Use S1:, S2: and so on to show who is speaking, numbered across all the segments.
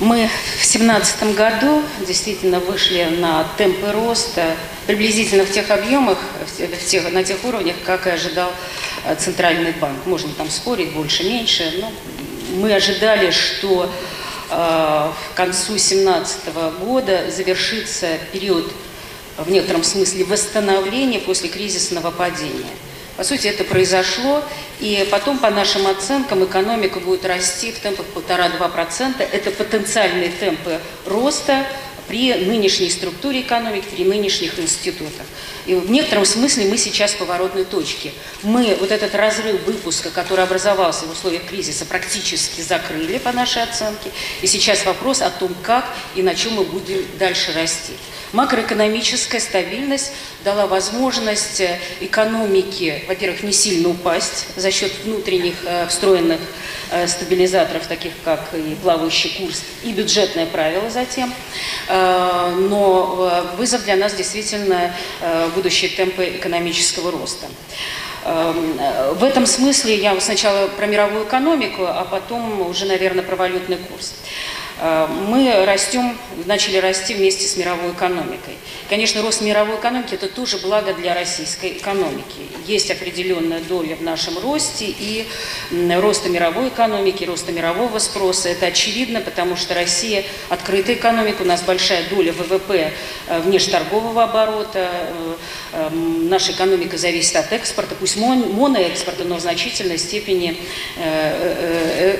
S1: Мы в 2017 году действительно вышли на темпы роста приблизительно в тех объемах, в тех, на тех уровнях, как и ожидал э, Центральный банк. Можно там спорить, больше, меньше, но мы ожидали, что э, к концу 2017 года завершится период в некотором смысле восстановления после кризисного падения. По сути, это произошло, и потом, по нашим оценкам, экономика будет расти в темпах 1,5-2%. Это потенциальные темпы роста при нынешней структуре экономики, при нынешних институтах. И в некотором смысле мы сейчас в поворотной точке. Мы вот этот разрыв выпуска, который образовался в условиях кризиса, практически закрыли по нашей оценке. И сейчас вопрос о том, как и на чем мы будем дальше расти. Макроэкономическая стабильность дала возможность э, экономике, во-первых, не сильно упасть за счет внутренних э, встроенных э, стабилизаторов, таких как и плавающий курс, и бюджетное правило затем. Но вызов для нас действительно будущие темпы экономического роста. Эм, в этом смысле я сначала про мировую экономику, а потом уже, наверное, про валютный курс. Э, мы растем, начали расти вместе с мировой экономикой. Конечно, рост мировой экономики – это тоже благо для российской экономики. Есть определенная доля в нашем росте, и роста мировой экономики, роста мирового спроса – это очевидно, потому что Россия – открытая экономика, у нас большая доля ВВП э, внешторгового оборота, э, наша экономика зависит от экспорта, пусть моноэкспорта, но в значительной степени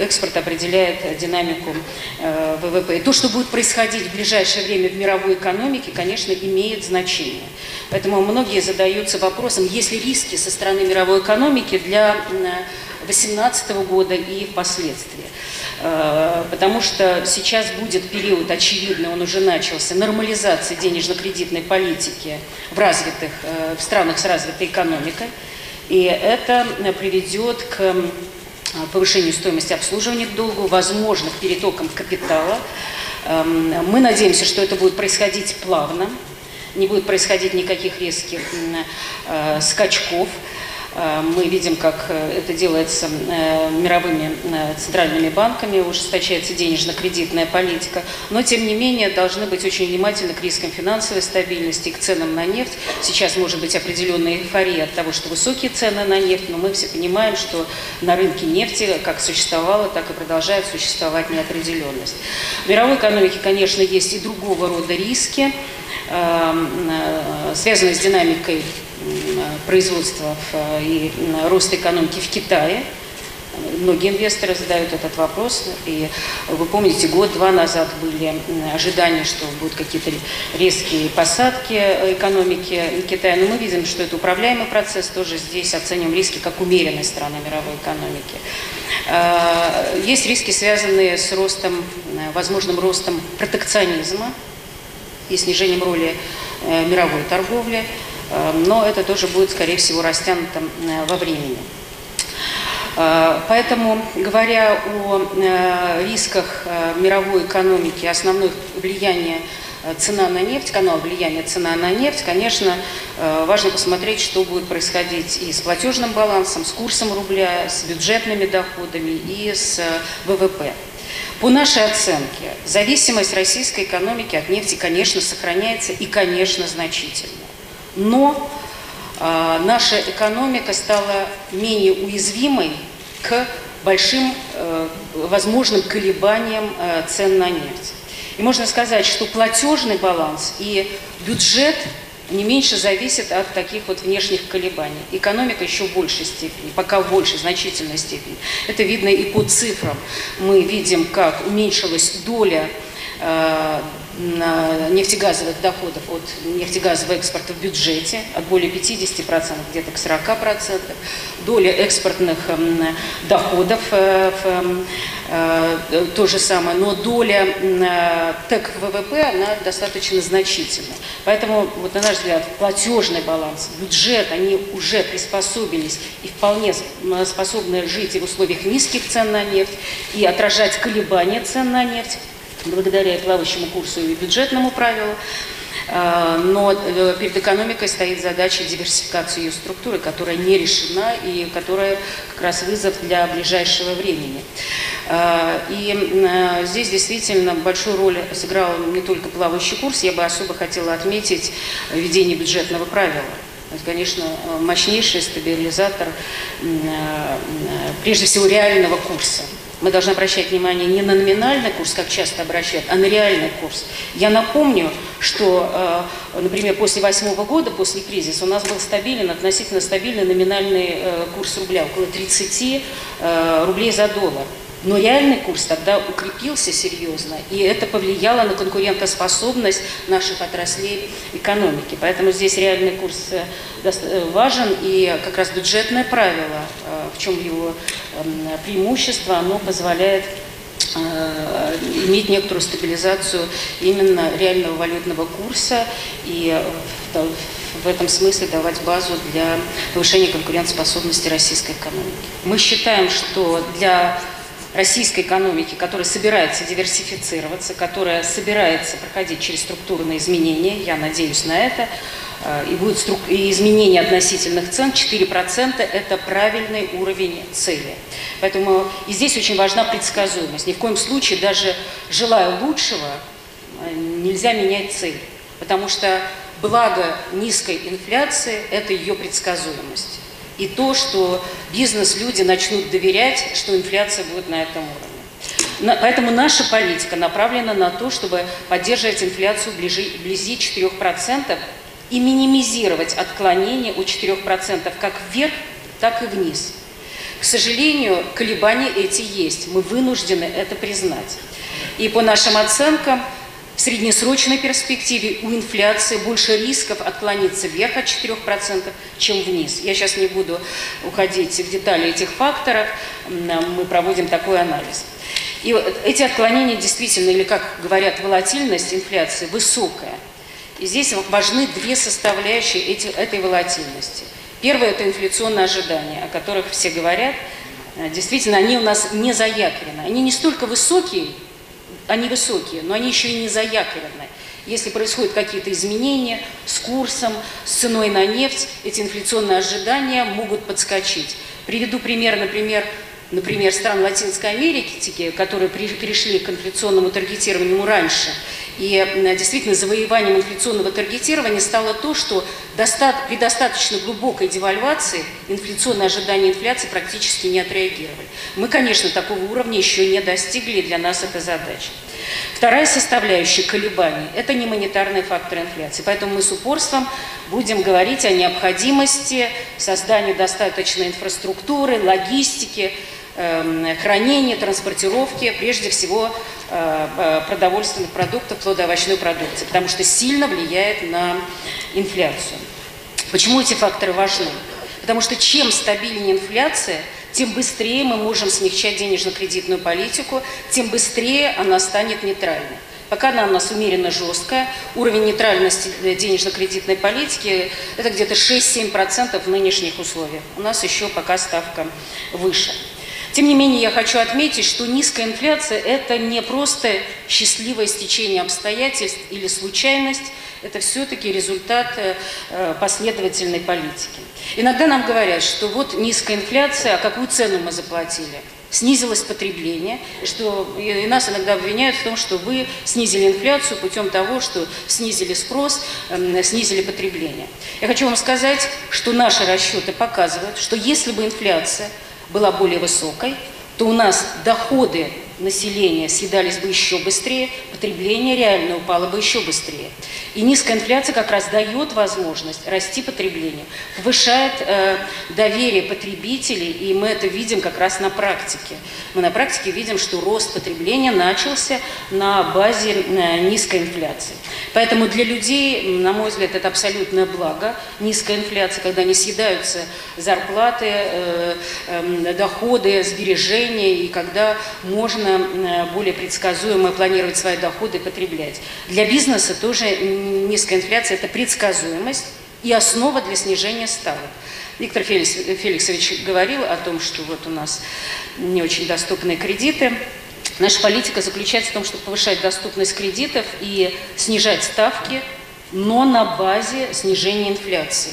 S1: экспорт определяет динамику ВВП. И то, что будет происходить в ближайшее время в мировой экономике, конечно, имеет значение. Поэтому многие задаются вопросом, есть ли риски со стороны мировой экономики для 2018 года и впоследствии. Э, потому что сейчас будет период, очевидно, он уже начался, нормализации денежно-кредитной политики в развитых, э, в странах с развитой экономикой. И это приведет к Э, повышению стоимости обслуживания долгу, возможных перетоком капитала. Эм, мы надеемся, что это будет происходить плавно, не будет происходить никаких резких э, скачков. Э, мы видим, как э, это делается э, мировыми центральными банками, ужесточается денежно-кредитная политика. Но, тем не менее, должны быть очень внимательны к рискам финансовой стабильности, к ценам на нефть. Сейчас может быть определенная эйфория от того, что высокие цены на нефть, но мы все понимаем, что на рынке нефти как существовала, так и продолжает существовать неопределенность. В мировой экономике, конечно, есть и другого рода риски, связанные с динамикой производства и роста экономики в Китае. Многие инвесторы задают этот вопрос. И вы помните, год-два назад были ожидания, что будут какие-то резкие посадки экономики Китая. Но мы видим, что это управляемый процесс. Тоже здесь оцениваем риски как умеренной стороны мировой экономики. А, есть риски, связанные с ростом, возможным ростом протекционизма и снижением роли э, мировой торговли. Эм, но это тоже будет, скорее всего, растянуто э, во времени. Э, поэтому, говоря о э, рисках мировой экономики, основное влияние цена на нефть, канал влияния цена на нефть, конечно, важно посмотреть, что будет происходить и с платежным балансом, с курсом рубля, с бюджетными доходами и с ВВП. По нашей оценке, зависимость российской экономики от нефти, конечно, сохраняется и, конечно, значительно но э, наша экономика стала менее уязвимой к большим э, возможным колебаниям э, цен на нефть. И можно сказать, что платежный баланс и бюджет не меньше зависят от таких вот внешних колебаний. Экономика еще в большей степени, пока в большей, значительной степени. Это видно и по цифрам. Мы видим, как уменьшилась доля э, нефтегазовых доходов от нефтегазового экспорта в бюджете от более 50%, где-то к 40%. Доля экспортных эм, доходов э, эм, э, то же самое, но доля э, ТЭК ВВП, она достаточно значительна. Поэтому, вот, на наш взгляд, платежный баланс, бюджет, они уже приспособились и вполне способны жить в условиях низких цен на нефть, и отражать колебания цен на нефть благодаря плавающему курсу и бюджетному правилу. А, но э, перед экономикой стоит задача диверсификации ее структуры, которая не решена и которая как раз вызов для ближайшего времени. А, и здесь действительно большую роль сыграл не только плавающий курс, я бы особо хотела отметить введение бюджетного правила. Это, конечно, мощнейший стабилизатор, прежде всего, реального курса мы должны обращать внимание не на номинальный курс, как часто обращают, а на реальный курс. Я напомню, что, э, например, после восьмого года, после кризиса, у нас был стабилен, относительно стабильный номинальный э, курс рубля, около 30 э, рублей за доллар. Но реальный курс тогда укрепился серьезно, и это повлияло на конкурентоспособность наших отраслей экономики. Поэтому здесь реальный курс э, э, важен, и как раз бюджетное правило, э, в чем его эм, преимущество, оно позволяет иметь некоторую стабилизацию именно реального валютного курса и в этом смысле давать базу для повышения конкурентоспособности российской экономики. Мы считаем, что для российской экономики, которая собирается диверсифицироваться, которая собирается проходить через структурные изменения, я надеюсь на это, э, и будет струк... и изменение относительных цен 4% это правильный уровень цели. Поэтому и здесь очень важна предсказуемость. Ни в коем случае, даже желая лучшего, э, нельзя менять цель. Потому что благо низкой инфляции – это ее предсказуемость и то, что бизнес-люди начнут доверять, что инфляция будет на этом уровне. Поэтому наша политика направлена на то, чтобы поддерживать инфляцию вблизи 4% и минимизировать отклонение от 4% как вверх, так и вниз. К сожалению, колебания эти есть. Мы вынуждены это признать. И по нашим оценкам, в среднесрочной перспективе у инфляции больше рисков отклониться вверх от 4%, чем вниз. Я сейчас не буду уходить в детали этих факторов, мы проводим такой анализ. И эти отклонения действительно, или как говорят, волатильность инфляции высокая. И здесь важны две составляющие эти, этой волатильности. Первое – это инфляционные ожидания, о которых все говорят. Действительно, они у нас не заякорены. Они не столько высокие, они высокие, но они еще и не заякорены. Если происходят какие-то изменения с курсом, с ценой на нефть, эти инфляционные ожидания могут подскочить. Приведу пример, например, например, стран Латинской Америки, которые перешли к инфляционному таргетированию раньше. И действительно завоеванием инфляционного таргетирования стало то, что при достаточно глубокой девальвации инфляционные ожидания инфляции практически не отреагировали. Мы, конечно, такого уровня еще не достигли, и для нас это задача. Вторая составляющая колебаний – это не монетарный фактор инфляции. Поэтому мы с упорством будем говорить о необходимости создания достаточной инфраструктуры, логистики, хранения, транспортировки, прежде всего э, продовольственных продуктов, плодоовощной продукции, потому что сильно влияет на инфляцию. Почему эти факторы важны? Потому что чем стабильнее инфляция – тем быстрее мы можем смягчать денежно-кредитную политику, тем быстрее она станет нейтральной. Пока она у нас умеренно жесткая, уровень нейтральности денежно-кредитной политики – это где-то 6-7% в нынешних условиях. У нас еще пока ставка выше. Тем не менее, я хочу отметить, что низкая инфляция – это не просто счастливое стечение обстоятельств или случайность, это все-таки результат э, последовательной политики. Иногда нам говорят, что вот низкая инфляция, а какую цену мы заплатили? снизилось потребление, что и нас иногда обвиняют в том, что вы снизили инфляцию путем того, что снизили спрос, эм, снизили потребление. Я хочу вам сказать, что наши расчеты показывают, что если бы инфляция была более высокой, то у нас доходы населения съедались бы еще быстрее, потребление реально упало бы еще быстрее. И низкая инфляция как раз дает возможность расти потребление, повышает э, доверие потребителей, и мы это видим как раз на практике. Мы на практике видим, что рост потребления начался на базе э, низкой инфляции. Поэтому для людей, на мой взгляд, это абсолютное благо, низкая инфляция, когда не съедаются зарплаты, э, э, доходы, сбережения, и когда можно можно более предсказуемо планировать свои доходы и потреблять. Для бизнеса тоже низкая инфляция – это предсказуемость и основа для снижения ставок. Виктор Феликс, Феликсович говорил о том, что вот у нас не очень доступные кредиты. Наша политика заключается в том, чтобы повышать доступность кредитов и снижать ставки но на базе снижения инфляции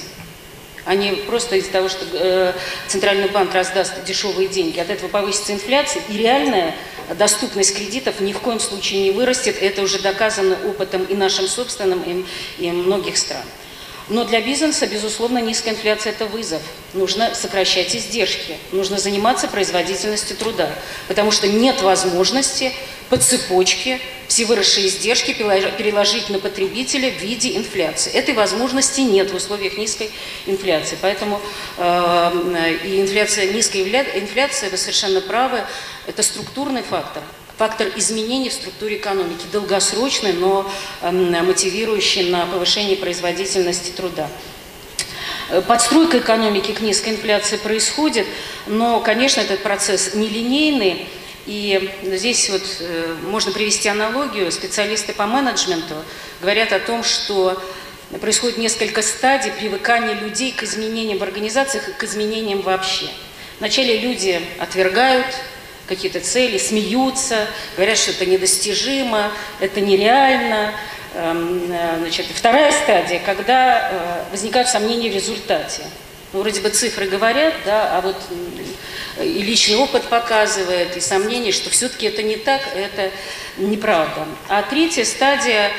S1: не просто из-за того, что э, Центральный банк раздаст дешевые деньги. От этого повысится инфляция, и реальная доступность кредитов ни в коем случае не вырастет. Это уже доказано опытом и нашим собственным, и, и многих стран. Но для бизнеса, безусловно, низкая инфляция – это вызов. Нужно сокращать издержки, нужно заниматься производительностью труда, потому что нет возможности по цепочке все выросшие издержки переложить на потребителя в виде инфляции. Этой возможности нет в условиях низкой инфляции. Поэтому э, и инфляция, низкая инфляция, вы совершенно правы, это структурный фактор, фактор изменений в структуре экономики, долгосрочный, но э, мотивирующий на повышение производительности труда. Подстройка экономики к низкой инфляции происходит, но, конечно, этот процесс нелинейный, и здесь вот э, можно привести аналогию. Специалисты по менеджменту говорят о том, что происходит несколько стадий привыкания людей к изменениям в организациях и к изменениям вообще. Вначале люди отвергают какие-то цели, смеются, говорят, что это недостижимо, это нереально. Эм, э, значит, вторая стадия, когда э, возникают сомнения в результате. Ну, вроде бы цифры говорят, да, а вот и личный опыт показывает, и сомнение, что все-таки это не так, это неправда. А третья стадия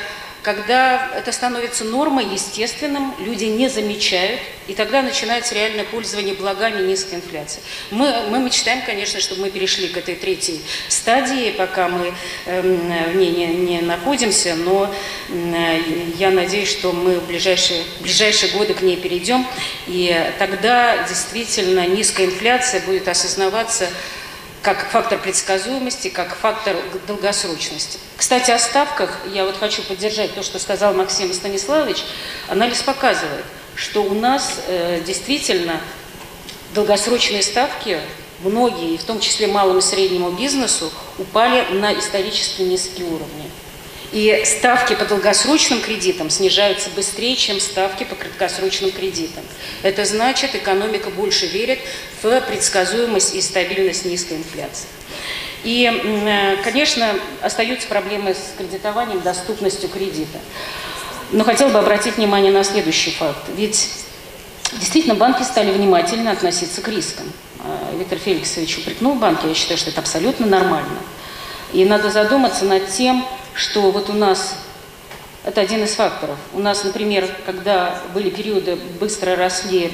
S1: когда это становится нормой, естественным, люди не замечают, и тогда начинается реальное пользование благами низкой инфляции. Мы, мы мечтаем, конечно, чтобы мы перешли к этой третьей стадии, пока мы э, в ней не, не находимся, но э, я надеюсь, что мы в ближайшие, в ближайшие годы к ней перейдем, и тогда действительно низкая инфляция будет осознаваться как фактор предсказуемости, как фактор долгосрочности. Кстати, о ставках я вот хочу поддержать то, что сказал Максим Станиславович. Анализ показывает, что у нас э, действительно долгосрочные ставки, многие, в том числе малому и среднему бизнесу, упали на исторически низкие уровни. И ставки по долгосрочным кредитам снижаются быстрее, чем ставки по краткосрочным кредитам. Это значит, экономика больше верит в предсказуемость и стабильность низкой инфляции. И, э, конечно, остаются проблемы с кредитованием, доступностью кредита. Но хотел бы обратить внимание на следующий факт. Ведь действительно банки стали внимательно относиться к рискам. Э, Виктор Феликсович упрекнул банки, я считаю, что это абсолютно нормально. И надо задуматься над тем, что вот у нас это один из факторов. У нас, например, когда были периоды, быстро росли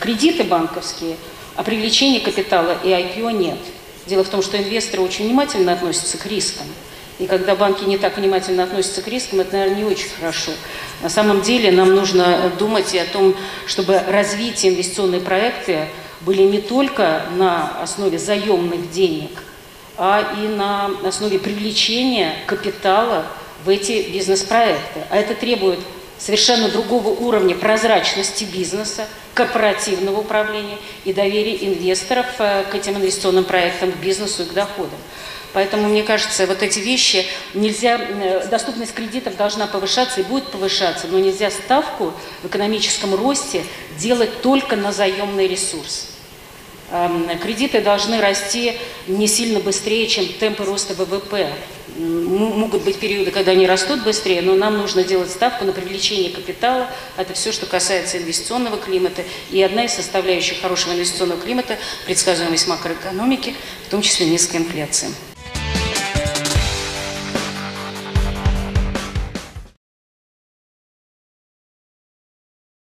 S1: кредиты банковские, а привлечения капитала и IPO нет. Дело в том, что инвесторы очень внимательно относятся к рискам. И когда банки не так внимательно относятся к рискам, это, наверное, не очень хорошо. На самом деле нам нужно думать и о том, чтобы развитие инвестиционные проекты были не только на основе заемных денег, а и на основе привлечения капитала в эти бизнес-проекты. А это требует совершенно другого уровня прозрачности бизнеса, корпоративного управления и доверия инвесторов э, к этим инвестиционным проектам, к бизнесу и к доходам. Поэтому, мне кажется, вот эти вещи нельзя, э, доступность кредитов должна повышаться и будет повышаться, но нельзя ставку в экономическом росте делать только на заемный ресурс. Эм, кредиты должны расти не сильно быстрее, чем темпы роста ВВП. Могут быть периоды, когда они растут быстрее, но нам нужно делать ставку на привлечение капитала. Это все, что касается инвестиционного климата. И одна из составляющих хорошего инвестиционного климата – предсказуемость макроэкономики, в том числе низкая инфляция.